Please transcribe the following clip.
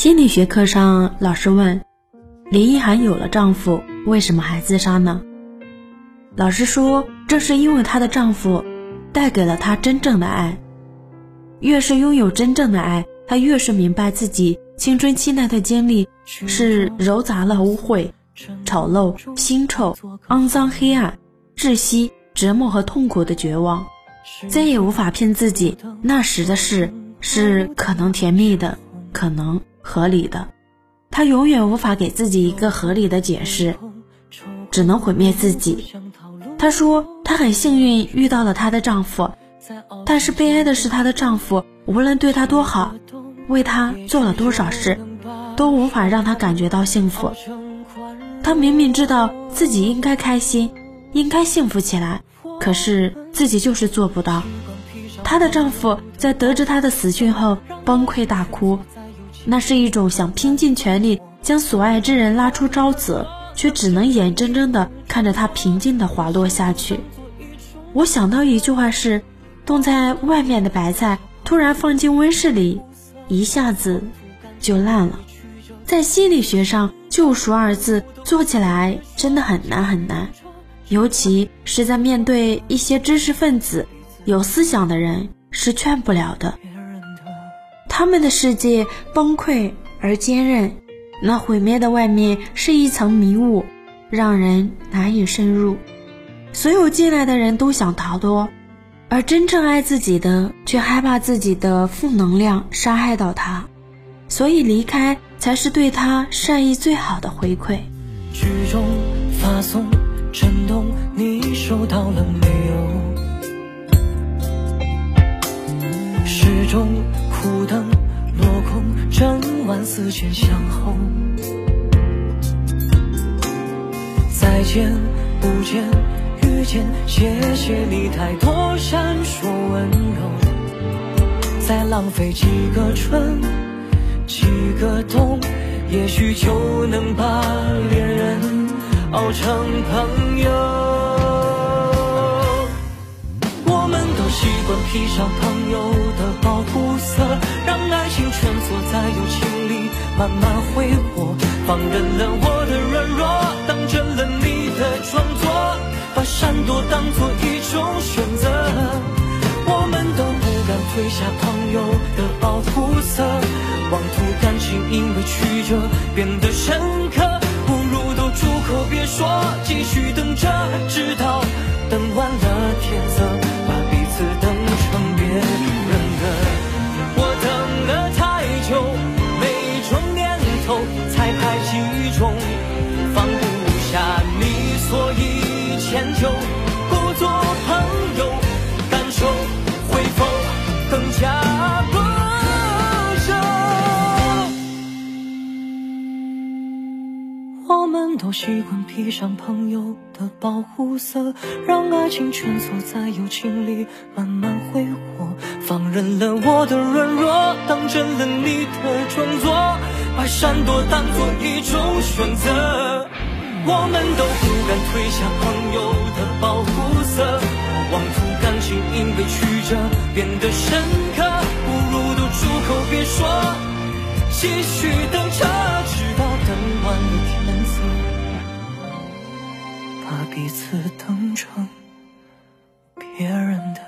心理学课上，老师问林一涵有了丈夫，为什么还自杀呢？老师说，这是因为她的丈夫带给了她真正的爱。越是拥有真正的爱，她越是明白自己青春期那段经历是糅杂了污秽、丑陋、腥臭、肮脏、黑暗、窒息、折磨和痛苦的绝望，再也无法骗自己那时的事是可能甜蜜的，可能。合理的，她永远无法给自己一个合理的解释，只能毁灭自己。她说她很幸运遇到了她的丈夫，但是悲哀的是她的丈夫无论对她多好，为她做了多少事，都无法让她感觉到幸福。她明明知道自己应该开心，应该幸福起来，可是自己就是做不到。她的丈夫在得知她的死讯后崩溃大哭。那是一种想拼尽全力将所爱之人拉出沼泽，却只能眼睁睁地看着他平静地滑落下去。我想到一句话是：冻在外面的白菜突然放进温室里，一下子就烂了。在心理学上，“救赎”二字做起来真的很难很难，尤其是在面对一些知识分子、有思想的人，是劝不了的。他们的世界崩溃而坚韧，那毁灭的外面是一层迷雾，让人难以深入。所有进来的人都想逃脱，而真正爱自己的却害怕自己的负能量伤害到他，所以离开才是对他善意最好的回馈。剧中发送震动，你收到了没有？时钟。苦灯落空，整晚思前想后。再见，不见，遇见，谢谢你太多闪烁温柔。再浪费几个春，几个冬，也许就能把恋人熬成朋友。习惯披上朋友的保护色。让爱情蜷缩在友情里慢慢挥霍，放任了我的软弱，当真了你的装作，把闪躲当作一种选择。我们都不敢褪下朋友的保护色，妄图感情因为曲折变得深刻，不如都住口别说，继续等着，直到等完了天色，才排几种，放不下你，所以迁就，不做朋友，感受会否更加不舍？我们都习惯披上朋友的保护色，让爱情蜷缩在友情里慢慢挥霍，放任了我的软弱，当真了你的装作。把闪躲当作一种选择，我们都不敢褪下朋友的保护色，妄图感情因为曲折变得深刻，不如都住口别说，继续等着，直到等完了天色，把彼此等成别人的。